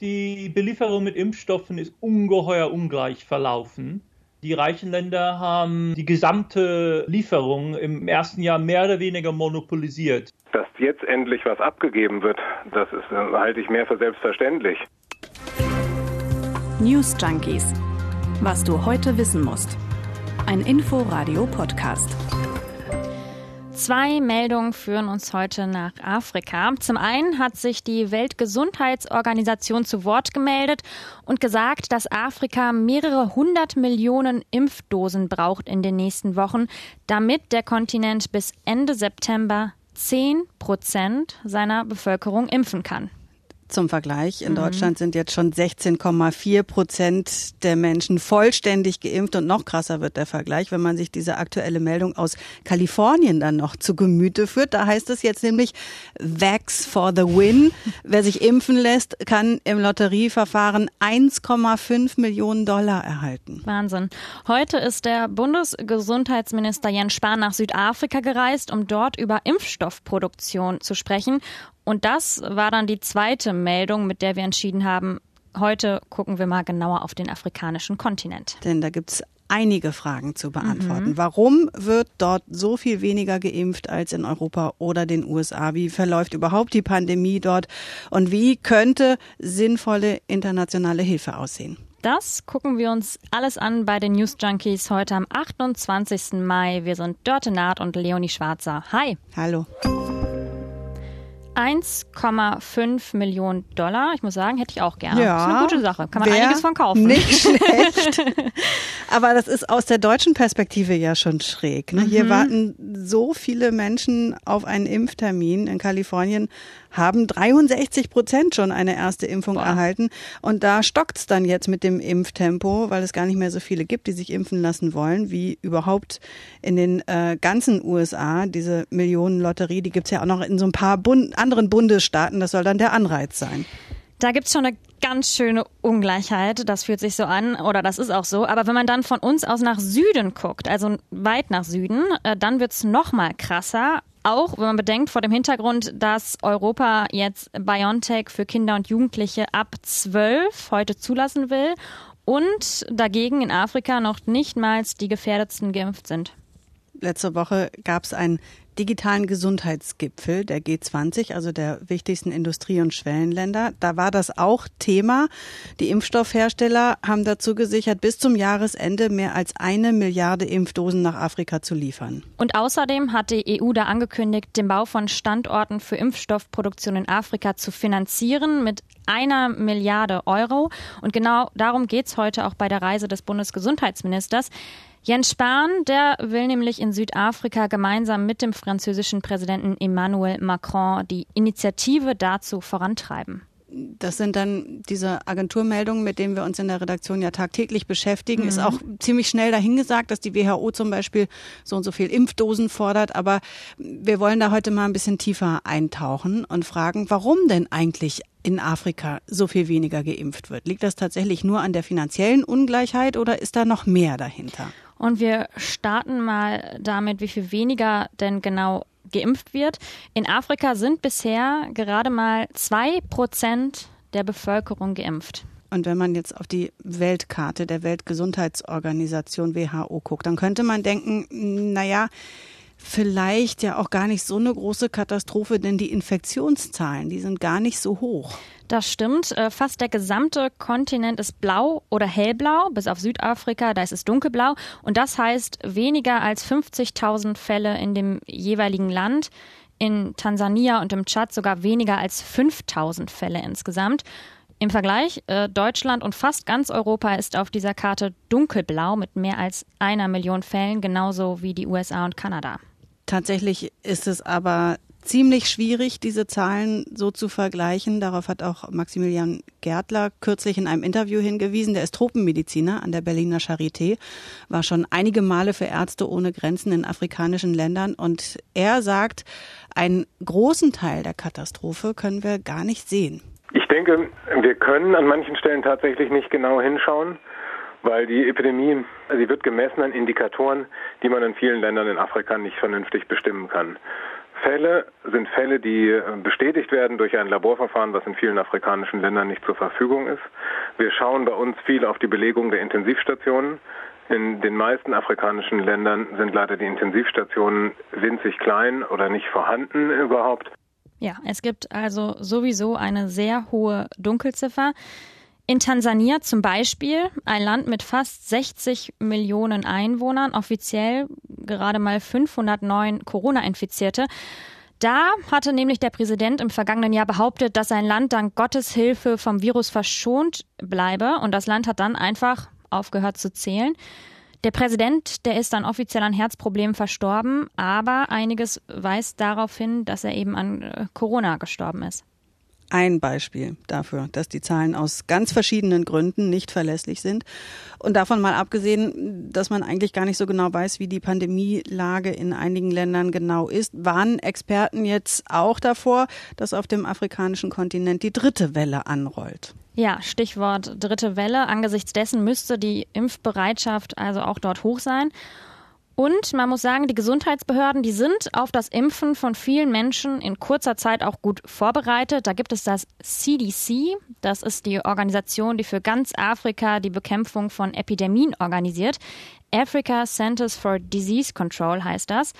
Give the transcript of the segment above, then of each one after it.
Die Belieferung mit Impfstoffen ist ungeheuer ungleich verlaufen. Die reichen Länder haben die gesamte Lieferung im ersten Jahr mehr oder weniger monopolisiert. Dass jetzt endlich was abgegeben wird, das ist, halte ich mehr für selbstverständlich. News Junkies. Was du heute wissen musst. Ein Info-Radio-Podcast. Zwei Meldungen führen uns heute nach Afrika. Zum einen hat sich die Weltgesundheitsorganisation zu Wort gemeldet und gesagt, dass Afrika mehrere hundert Millionen Impfdosen braucht in den nächsten Wochen, damit der Kontinent bis Ende September zehn Prozent seiner Bevölkerung impfen kann. Zum Vergleich, in mhm. Deutschland sind jetzt schon 16,4 Prozent der Menschen vollständig geimpft und noch krasser wird der Vergleich, wenn man sich diese aktuelle Meldung aus Kalifornien dann noch zu Gemüte führt. Da heißt es jetzt nämlich Vax for the Win. Wer sich impfen lässt, kann im Lotterieverfahren 1,5 Millionen Dollar erhalten. Wahnsinn. Heute ist der Bundesgesundheitsminister Jens Spahn nach Südafrika gereist, um dort über Impfstoffproduktion zu sprechen. Und das war dann die zweite Meldung, mit der wir entschieden haben, heute gucken wir mal genauer auf den afrikanischen Kontinent. Denn da gibt es einige Fragen zu beantworten. Mhm. Warum wird dort so viel weniger geimpft als in Europa oder den USA? Wie verläuft überhaupt die Pandemie dort? Und wie könnte sinnvolle internationale Hilfe aussehen? Das gucken wir uns alles an bei den News Junkies heute am 28. Mai. Wir sind Dörte Naht und Leonie Schwarzer. Hi. Hallo. 1,5 Millionen Dollar. Ich muss sagen, hätte ich auch gerne. Ja, das ist eine gute Sache. Kann man einiges von kaufen. Nicht schlecht. Aber das ist aus der deutschen Perspektive ja schon schräg. Ne? Mhm. Hier warten so viele Menschen auf einen Impftermin. In Kalifornien haben 63 Prozent schon eine erste Impfung Boah. erhalten. Und da stockt's dann jetzt mit dem Impftempo, weil es gar nicht mehr so viele gibt, die sich impfen lassen wollen, wie überhaupt in den äh, ganzen USA. Diese Millionenlotterie, die gibt's ja auch noch in so ein paar Bund anderen Bundesstaaten. Das soll dann der Anreiz sein. Da gibt's schon eine ganz schöne Ungleichheit. Das fühlt sich so an oder das ist auch so. Aber wenn man dann von uns aus nach Süden guckt, also weit nach Süden, äh, dann wird's noch mal krasser. Auch wenn man bedenkt vor dem Hintergrund, dass Europa jetzt BioNTech für Kinder und Jugendliche ab 12 heute zulassen will und dagegen in Afrika noch nicht mal die Gefährdetsten geimpft sind. Letzte Woche gab es ein digitalen Gesundheitsgipfel der G20, also der wichtigsten Industrie- und Schwellenländer. Da war das auch Thema. Die Impfstoffhersteller haben dazu gesichert, bis zum Jahresende mehr als eine Milliarde Impfdosen nach Afrika zu liefern. Und außerdem hat die EU da angekündigt, den Bau von Standorten für Impfstoffproduktion in Afrika zu finanzieren mit einer Milliarde Euro. Und genau darum geht es heute auch bei der Reise des Bundesgesundheitsministers. Jens Spahn, der will nämlich in Südafrika gemeinsam mit dem französischen Präsidenten Emmanuel Macron die Initiative dazu vorantreiben. Das sind dann diese Agenturmeldungen, mit denen wir uns in der Redaktion ja tagtäglich beschäftigen. Mhm. Ist auch ziemlich schnell dahingesagt, dass die WHO zum Beispiel so und so viel Impfdosen fordert. Aber wir wollen da heute mal ein bisschen tiefer eintauchen und fragen, warum denn eigentlich in Afrika so viel weniger geimpft wird? Liegt das tatsächlich nur an der finanziellen Ungleichheit oder ist da noch mehr dahinter? Und wir starten mal damit, wie viel weniger denn genau geimpft wird. In Afrika sind bisher gerade mal zwei Prozent der Bevölkerung geimpft. Und wenn man jetzt auf die Weltkarte der Weltgesundheitsorganisation WHO guckt, dann könnte man denken, naja, vielleicht ja auch gar nicht so eine große Katastrophe, denn die Infektionszahlen, die sind gar nicht so hoch. Das stimmt. Äh, fast der gesamte Kontinent ist blau oder hellblau, bis auf Südafrika, da ist es dunkelblau. Und das heißt weniger als 50.000 Fälle in dem jeweiligen Land. In Tansania und im Tschad sogar weniger als 5000 Fälle insgesamt. Im Vergleich, äh, Deutschland und fast ganz Europa ist auf dieser Karte dunkelblau mit mehr als einer Million Fällen, genauso wie die USA und Kanada. Tatsächlich ist es aber ziemlich schwierig, diese Zahlen so zu vergleichen. Darauf hat auch Maximilian Gärtler kürzlich in einem Interview hingewiesen. Der ist Tropenmediziner an der Berliner Charité, war schon einige Male für Ärzte ohne Grenzen in afrikanischen Ländern und er sagt, einen großen Teil der Katastrophe können wir gar nicht sehen. Ich denke, wir können an manchen Stellen tatsächlich nicht genau hinschauen weil die Epidemie, sie wird gemessen an Indikatoren, die man in vielen Ländern in Afrika nicht vernünftig bestimmen kann. Fälle sind Fälle, die äh, bestätigt werden durch ein Laborverfahren, was in vielen afrikanischen Ländern nicht zur Verfügung ist. Wir schauen bei uns viel auf die Belegung der Intensivstationen. In den meisten afrikanischen Ländern sind leider die Intensivstationen winzig klein oder nicht vorhanden überhaupt. Ja, es gibt also sowieso eine sehr hohe Dunkelziffer. In Tansania zum Beispiel, ein Land mit fast 60 Millionen Einwohnern, offiziell gerade mal 509 Corona-Infizierte. Da hatte nämlich der Präsident im vergangenen Jahr behauptet, dass sein Land dank Gottes Hilfe vom Virus verschont bleibe und das Land hat dann einfach aufgehört zu zählen. Der Präsident, der ist dann offiziell an Herzproblemen verstorben, aber einiges weist darauf hin, dass er eben an äh, Corona gestorben ist ein Beispiel dafür, dass die Zahlen aus ganz verschiedenen Gründen nicht verlässlich sind. Und davon mal abgesehen, dass man eigentlich gar nicht so genau weiß, wie die Pandemielage in einigen Ländern genau ist, warnen Experten jetzt auch davor, dass auf dem afrikanischen Kontinent die dritte Welle anrollt. Ja, Stichwort dritte Welle. Angesichts dessen müsste die Impfbereitschaft also auch dort hoch sein. Und man muss sagen, die Gesundheitsbehörden, die sind auf das Impfen von vielen Menschen in kurzer Zeit auch gut vorbereitet. Da gibt es das CDC, das ist die Organisation, die für ganz Afrika die Bekämpfung von Epidemien organisiert. Africa Centers for Disease Control heißt das,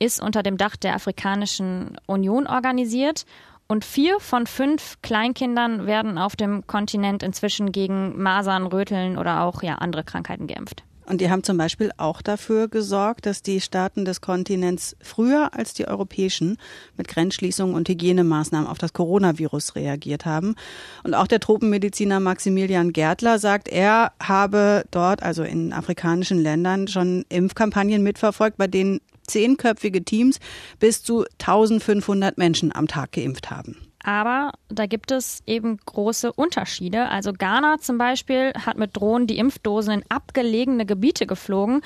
ist unter dem Dach der Afrikanischen Union organisiert. Und vier von fünf Kleinkindern werden auf dem Kontinent inzwischen gegen Masern, Röteln oder auch ja, andere Krankheiten geimpft. Und die haben zum Beispiel auch dafür gesorgt, dass die Staaten des Kontinents früher als die europäischen mit Grenzschließungen und Hygienemaßnahmen auf das Coronavirus reagiert haben. Und auch der Tropenmediziner Maximilian Gärtler sagt, er habe dort, also in afrikanischen Ländern, schon Impfkampagnen mitverfolgt, bei denen zehnköpfige Teams bis zu 1500 Menschen am Tag geimpft haben. Aber da gibt es eben große Unterschiede. Also Ghana zum Beispiel hat mit Drohnen die Impfdosen in abgelegene Gebiete geflogen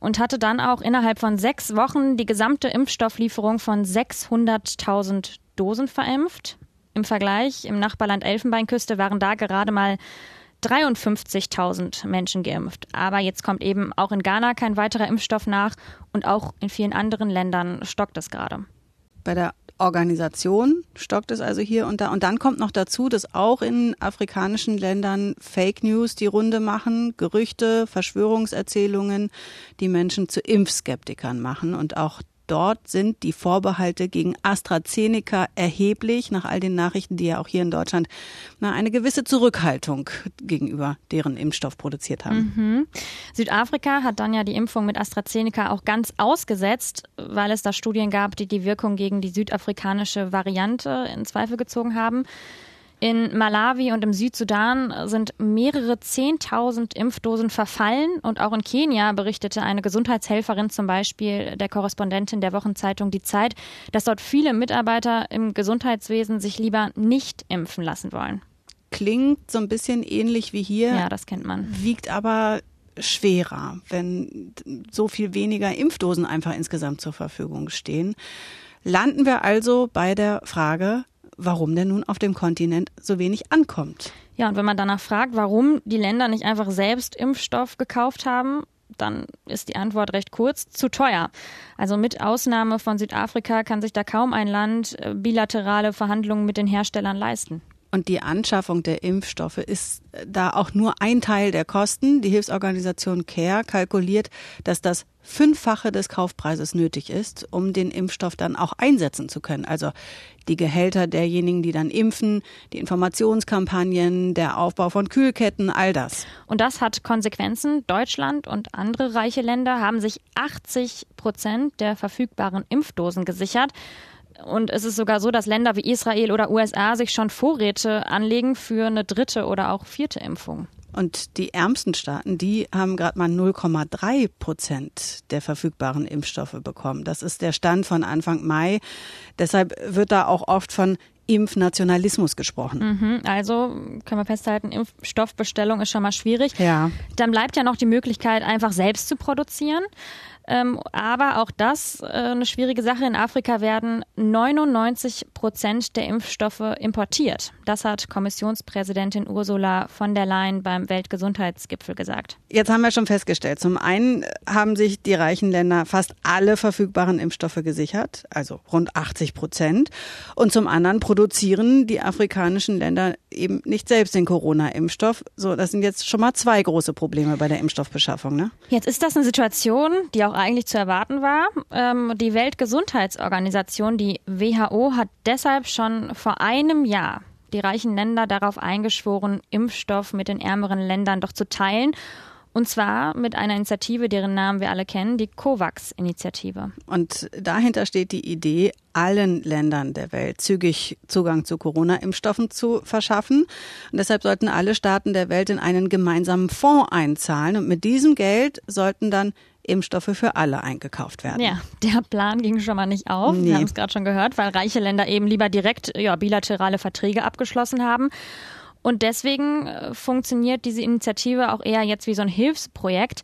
und hatte dann auch innerhalb von sechs Wochen die gesamte Impfstofflieferung von 600.000 Dosen verimpft. Im Vergleich im Nachbarland Elfenbeinküste waren da gerade mal 53.000 Menschen geimpft. Aber jetzt kommt eben auch in Ghana kein weiterer Impfstoff nach und auch in vielen anderen Ländern stockt es gerade. Bei der Organisation stockt es also hier und da. Und dann kommt noch dazu, dass auch in afrikanischen Ländern Fake News die Runde machen, Gerüchte, Verschwörungserzählungen, die Menschen zu Impfskeptikern machen. Und auch dort sind die Vorbehalte gegen AstraZeneca erheblich, nach all den Nachrichten, die ja auch hier in Deutschland na, eine gewisse Zurückhaltung gegenüber deren Impfstoff produziert haben. Mhm. Südafrika hat dann ja die Impfung mit AstraZeneca auch ganz ausgesetzt, weil es da Studien gab, die die Wirkung gegen die südafrikanische Variante in Zweifel gezogen haben. In Malawi und im Südsudan sind mehrere Zehntausend Impfdosen verfallen und auch in Kenia berichtete eine Gesundheitshelferin zum Beispiel der Korrespondentin der Wochenzeitung Die Zeit, dass dort viele Mitarbeiter im Gesundheitswesen sich lieber nicht impfen lassen wollen. Klingt so ein bisschen ähnlich wie hier. Ja, das kennt man. Wiegt aber schwerer, wenn so viel weniger Impfdosen einfach insgesamt zur Verfügung stehen. Landen wir also bei der Frage, warum denn nun auf dem Kontinent so wenig ankommt. Ja, und wenn man danach fragt, warum die Länder nicht einfach selbst Impfstoff gekauft haben, dann ist die Antwort recht kurz, zu teuer. Also mit Ausnahme von Südafrika kann sich da kaum ein Land äh, bilaterale Verhandlungen mit den Herstellern leisten. Und die Anschaffung der Impfstoffe ist äh, da auch nur ein Teil der Kosten. Die Hilfsorganisation CARE kalkuliert, dass das Fünffache des Kaufpreises nötig ist, um den Impfstoff dann auch einsetzen zu können. Also die Gehälter derjenigen, die dann impfen, die Informationskampagnen, der Aufbau von Kühlketten, all das. Und das hat Konsequenzen. Deutschland und andere reiche Länder haben sich 80 Prozent der verfügbaren Impfdosen gesichert. Und es ist sogar so, dass Länder wie Israel oder USA sich schon Vorräte anlegen für eine dritte oder auch vierte Impfung. Und die ärmsten Staaten, die haben gerade mal 0,3 Prozent der verfügbaren Impfstoffe bekommen. Das ist der Stand von Anfang Mai. Deshalb wird da auch oft von Impfnationalismus gesprochen. Mhm, also können wir festhalten, Impfstoffbestellung ist schon mal schwierig. Ja. Dann bleibt ja noch die Möglichkeit, einfach selbst zu produzieren. Ähm, aber auch das äh, eine schwierige Sache. In Afrika werden 99 Prozent der Impfstoffe importiert. Das hat Kommissionspräsidentin Ursula von der Leyen beim Weltgesundheitsgipfel gesagt. Jetzt haben wir schon festgestellt, zum einen haben sich die reichen Länder fast alle verfügbaren Impfstoffe gesichert, also rund 80 Prozent. Und zum anderen produzieren die afrikanischen Länder eben nicht selbst den Corona-Impfstoff. So, das sind jetzt schon mal zwei große Probleme bei der Impfstoffbeschaffung. Ne? Jetzt ist das eine Situation, die auch eigentlich zu erwarten war. Ähm, die Weltgesundheitsorganisation, die WHO, hat deshalb schon vor einem Jahr die reichen Länder darauf eingeschworen, Impfstoff mit den ärmeren Ländern doch zu teilen und zwar mit einer Initiative, deren Namen wir alle kennen, die COVAX-Initiative. Und dahinter steht die Idee, allen Ländern der Welt zügig Zugang zu Corona-Impfstoffen zu verschaffen. Und deshalb sollten alle Staaten der Welt in einen gemeinsamen Fonds einzahlen. Und mit diesem Geld sollten dann Impfstoffe für alle eingekauft werden. Ja, der Plan ging schon mal nicht auf. Nee. Wir haben es gerade schon gehört, weil reiche Länder eben lieber direkt ja, bilaterale Verträge abgeschlossen haben. Und deswegen äh, funktioniert diese Initiative auch eher jetzt wie so ein Hilfsprojekt.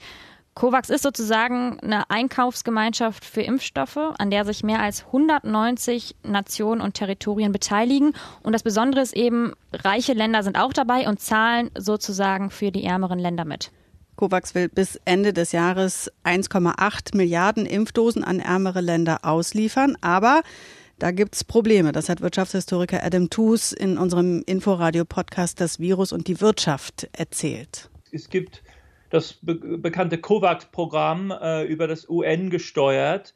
COVAX ist sozusagen eine Einkaufsgemeinschaft für Impfstoffe, an der sich mehr als 190 Nationen und Territorien beteiligen. Und das Besondere ist eben, reiche Länder sind auch dabei und zahlen sozusagen für die ärmeren Länder mit. COVAX will bis Ende des Jahres 1,8 Milliarden Impfdosen an ärmere Länder ausliefern. Aber da gibt's Probleme. Das hat Wirtschaftshistoriker Adam Toos in unserem Inforadio-Podcast Das Virus und die Wirtschaft erzählt. Es gibt das be bekannte COVAX-Programm äh, über das UN gesteuert,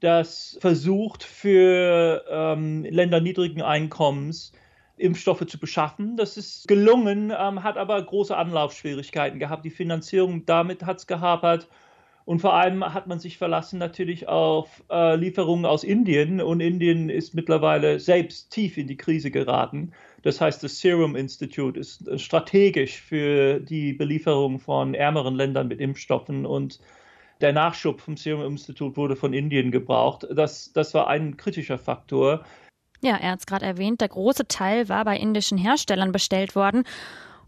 das versucht für ähm, Länder niedrigen Einkommens Impfstoffe zu beschaffen. Das ist gelungen, ähm, hat aber große Anlaufschwierigkeiten gehabt. Die Finanzierung damit hat es gehapert. Und vor allem hat man sich verlassen natürlich auf äh, Lieferungen aus Indien und Indien ist mittlerweile selbst tief in die Krise geraten. Das heißt, das Serum Institute ist strategisch für die Belieferung von ärmeren Ländern mit Impfstoffen und der Nachschub vom Serum Institute wurde von Indien gebraucht. Das, das war ein kritischer Faktor. Ja, er hat es gerade erwähnt, der große Teil war bei indischen Herstellern bestellt worden.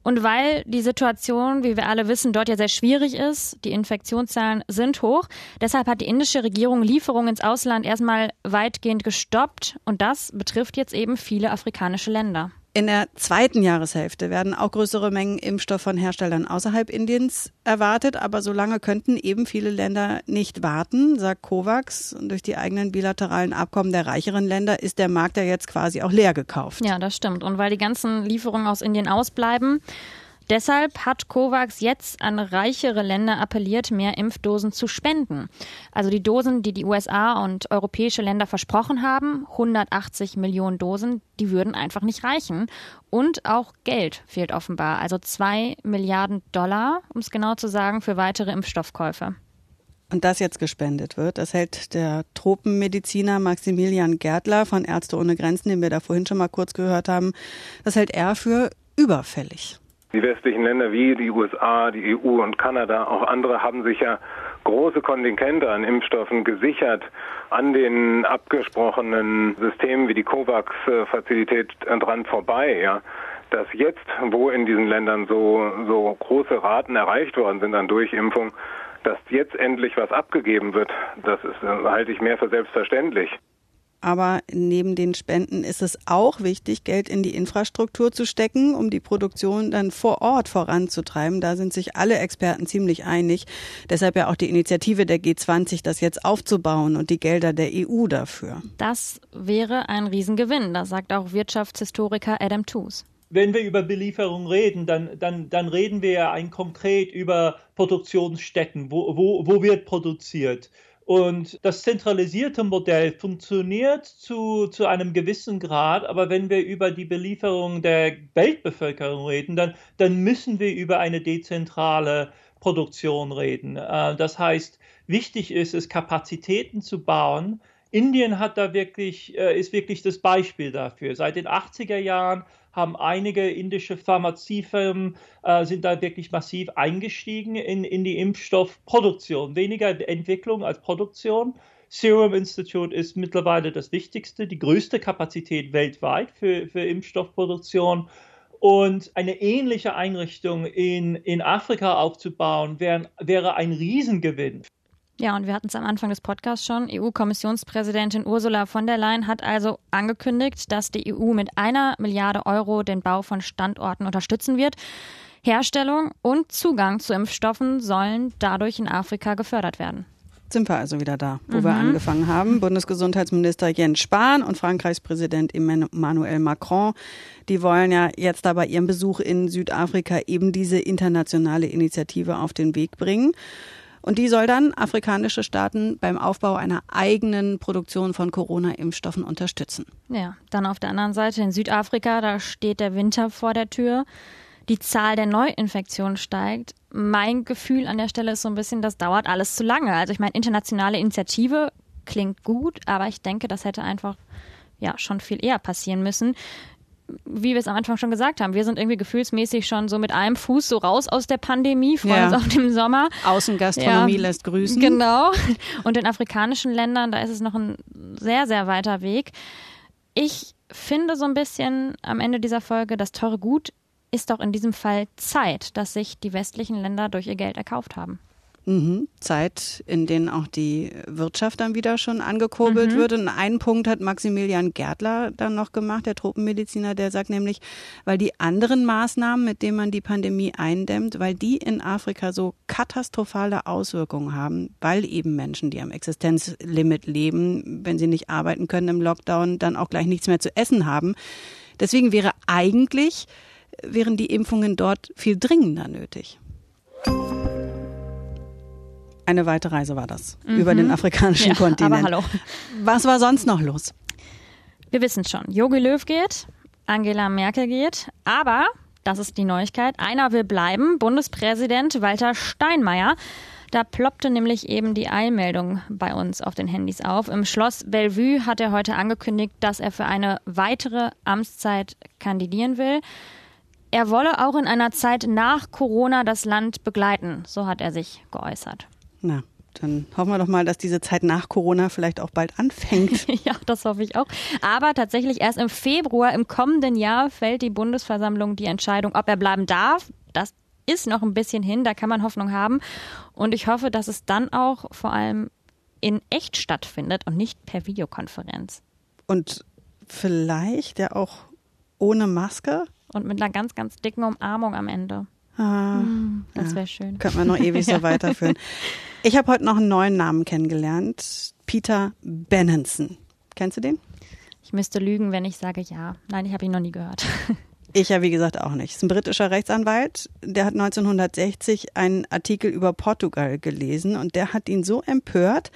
Und weil die Situation, wie wir alle wissen, dort ja sehr schwierig ist, die Infektionszahlen sind hoch, deshalb hat die indische Regierung Lieferungen ins Ausland erstmal weitgehend gestoppt und das betrifft jetzt eben viele afrikanische Länder. In der zweiten Jahreshälfte werden auch größere Mengen Impfstoff von Herstellern außerhalb Indiens erwartet, aber solange könnten eben viele Länder nicht warten, sagt COVAX. Und durch die eigenen bilateralen Abkommen der reicheren Länder ist der Markt ja jetzt quasi auch leer gekauft. Ja, das stimmt. Und weil die ganzen Lieferungen aus Indien ausbleiben, Deshalb hat COVAX jetzt an reichere Länder appelliert, mehr Impfdosen zu spenden. Also die Dosen, die die USA und europäische Länder versprochen haben, 180 Millionen Dosen, die würden einfach nicht reichen. Und auch Geld fehlt offenbar, also zwei Milliarden Dollar, um es genau zu sagen, für weitere Impfstoffkäufe. Und das jetzt gespendet wird, das hält der Tropenmediziner Maximilian Gärtler von Ärzte ohne Grenzen, den wir da vorhin schon mal kurz gehört haben, das hält er für überfällig. Die westlichen Länder wie die USA, die EU und Kanada, auch andere haben sich ja große Kontingente an Impfstoffen gesichert an den abgesprochenen Systemen wie die COVAX-Fazilität dran vorbei. Ja dass jetzt, wo in diesen Ländern so, so große Raten erreicht worden sind an Durchimpfung, dass jetzt endlich was abgegeben wird, das ist, halte ich mehr für selbstverständlich. Aber neben den Spenden ist es auch wichtig, Geld in die Infrastruktur zu stecken, um die Produktion dann vor Ort voranzutreiben. Da sind sich alle Experten ziemlich einig. Deshalb ja auch die Initiative der G20, das jetzt aufzubauen und die Gelder der EU dafür. Das wäre ein Riesengewinn, das sagt auch Wirtschaftshistoriker Adam Toos wenn wir über Belieferung reden, dann, dann, dann reden wir ja ein konkret über Produktionsstätten. Wo, wo, wo wird produziert? Und das zentralisierte Modell funktioniert zu, zu einem gewissen Grad, aber wenn wir über die Belieferung der Weltbevölkerung reden, dann, dann müssen wir über eine dezentrale Produktion reden. Äh, das heißt, wichtig ist es, Kapazitäten zu bauen. Indien hat da wirklich, äh, ist wirklich das Beispiel dafür. Seit den 80er Jahren haben einige indische Pharmaziefirmen äh, sind da wirklich massiv eingestiegen in, in die Impfstoffproduktion. Weniger Entwicklung als Produktion. Serum Institute ist mittlerweile das wichtigste, die größte Kapazität weltweit für, für Impfstoffproduktion. Und eine ähnliche Einrichtung in, in Afrika aufzubauen, wär, wäre ein Riesengewinn. Ja, und wir hatten es am Anfang des Podcasts schon. EU-Kommissionspräsidentin Ursula von der Leyen hat also angekündigt, dass die EU mit einer Milliarde Euro den Bau von Standorten unterstützen wird. Herstellung und Zugang zu Impfstoffen sollen dadurch in Afrika gefördert werden. Sind wir also wieder da, wo mhm. wir angefangen haben. Bundesgesundheitsminister Jens Spahn und Frankreichs Präsident Emmanuel Macron, die wollen ja jetzt aber ihrem Besuch in Südafrika eben diese internationale Initiative auf den Weg bringen. Und die soll dann afrikanische Staaten beim Aufbau einer eigenen Produktion von Corona-Impfstoffen unterstützen. Ja, dann auf der anderen Seite in Südafrika, da steht der Winter vor der Tür. Die Zahl der Neuinfektionen steigt. Mein Gefühl an der Stelle ist so ein bisschen, das dauert alles zu lange. Also ich meine, internationale Initiative klingt gut, aber ich denke, das hätte einfach ja schon viel eher passieren müssen wie wir es am Anfang schon gesagt haben, wir sind irgendwie gefühlsmäßig schon so mit einem Fuß so raus aus der Pandemie, freuen ja. uns auf den Sommer. Außengastronomie ja, lässt grüßen. Genau. Und in afrikanischen Ländern, da ist es noch ein sehr, sehr weiter Weg. Ich finde so ein bisschen am Ende dieser Folge, das teure Gut ist doch in diesem Fall Zeit, dass sich die westlichen Länder durch ihr Geld erkauft haben. Mhm. Zeit, in denen auch die Wirtschaft dann wieder schon angekurbelt mhm. wird. Und einen Punkt hat Maximilian Gärtler dann noch gemacht, der Tropenmediziner, der sagt nämlich, weil die anderen Maßnahmen, mit denen man die Pandemie eindämmt, weil die in Afrika so katastrophale Auswirkungen haben, weil eben Menschen, die am Existenzlimit leben, wenn sie nicht arbeiten können im Lockdown, dann auch gleich nichts mehr zu essen haben. Deswegen wäre eigentlich, wären die Impfungen dort viel dringender nötig. Eine weite Reise war das mhm. über den afrikanischen ja, Kontinent. Aber hallo. Was war sonst noch los? Wir wissen schon, Jogi Löw geht, Angela Merkel geht, aber das ist die Neuigkeit. Einer will bleiben, Bundespräsident Walter Steinmeier. Da ploppte nämlich eben die Eilmeldung bei uns auf den Handys auf. Im Schloss Bellevue hat er heute angekündigt, dass er für eine weitere Amtszeit kandidieren will. Er wolle auch in einer Zeit nach Corona das Land begleiten, so hat er sich geäußert. Na, dann hoffen wir doch mal, dass diese Zeit nach Corona vielleicht auch bald anfängt. ja, das hoffe ich auch. Aber tatsächlich erst im Februar im kommenden Jahr fällt die Bundesversammlung die Entscheidung, ob er bleiben darf. Das ist noch ein bisschen hin, da kann man Hoffnung haben. Und ich hoffe, dass es dann auch vor allem in echt stattfindet und nicht per Videokonferenz. Und vielleicht ja auch ohne Maske? Und mit einer ganz, ganz dicken Umarmung am Ende. Ah, hm, das wäre ja. schön. Könnte man noch ewig so weiterführen. Ich habe heute noch einen neuen Namen kennengelernt. Peter Benenson. Kennst du den? Ich müsste lügen, wenn ich sage ja. Nein, ich habe ihn noch nie gehört. Ich ja, wie gesagt, auch nicht. Das ist ein britischer Rechtsanwalt. Der hat 1960 einen Artikel über Portugal gelesen und der hat ihn so empört,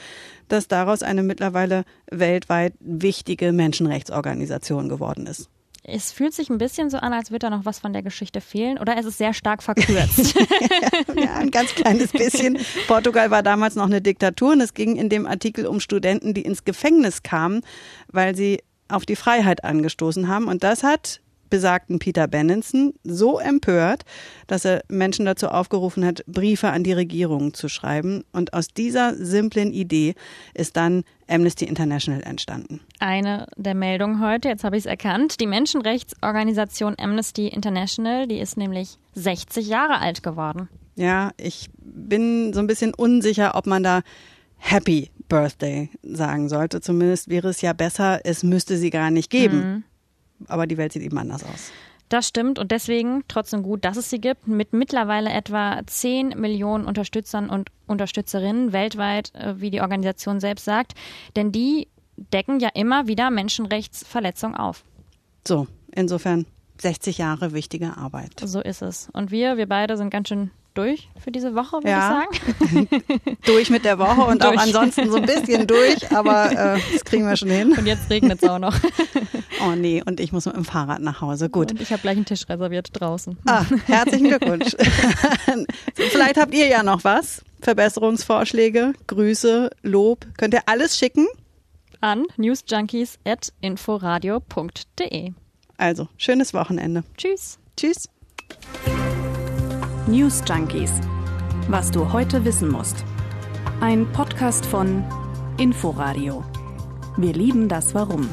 dass daraus eine mittlerweile weltweit wichtige Menschenrechtsorganisation geworden ist es fühlt sich ein bisschen so an, als würde da noch was von der Geschichte fehlen oder es ist sehr stark verkürzt. ja, ein ganz kleines bisschen. Portugal war damals noch eine Diktatur und es ging in dem Artikel um Studenten, die ins Gefängnis kamen, weil sie auf die Freiheit angestoßen haben. Und das hat besagten Peter Benenson so empört, dass er Menschen dazu aufgerufen hat, Briefe an die Regierung zu schreiben. Und aus dieser simplen Idee ist dann Amnesty International entstanden. Eine der Meldungen heute, jetzt habe ich es erkannt, die Menschenrechtsorganisation Amnesty International, die ist nämlich 60 Jahre alt geworden. Ja, ich bin so ein bisschen unsicher, ob man da Happy Birthday sagen sollte. Zumindest wäre es ja besser, es müsste sie gar nicht geben. Mhm aber die Welt sieht eben anders aus. Das stimmt und deswegen trotzdem gut, dass es sie gibt, mit mittlerweile etwa 10 Millionen Unterstützern und Unterstützerinnen weltweit, äh, wie die Organisation selbst sagt. Denn die decken ja immer wieder Menschenrechtsverletzungen auf. So, insofern 60 Jahre wichtige Arbeit. So ist es. Und wir, wir beide sind ganz schön durch für diese Woche, würde ja. ich sagen. durch mit der Woche und auch ansonsten so ein bisschen durch, aber äh, das kriegen wir schon hin. Und jetzt regnet es auch noch. oh nee, und ich muss mit dem Fahrrad nach Hause. Gut. Und ich habe gleich einen Tisch reserviert draußen. Ah, herzlichen Glückwunsch. Vielleicht habt ihr ja noch was. Verbesserungsvorschläge, Grüße, Lob. Könnt ihr alles schicken? An newsjunkies.inforadio.de. Also, schönes Wochenende. Tschüss. Tschüss. News Junkies. Was du heute wissen musst. Ein Podcast von Inforadio. Wir lieben das Warum.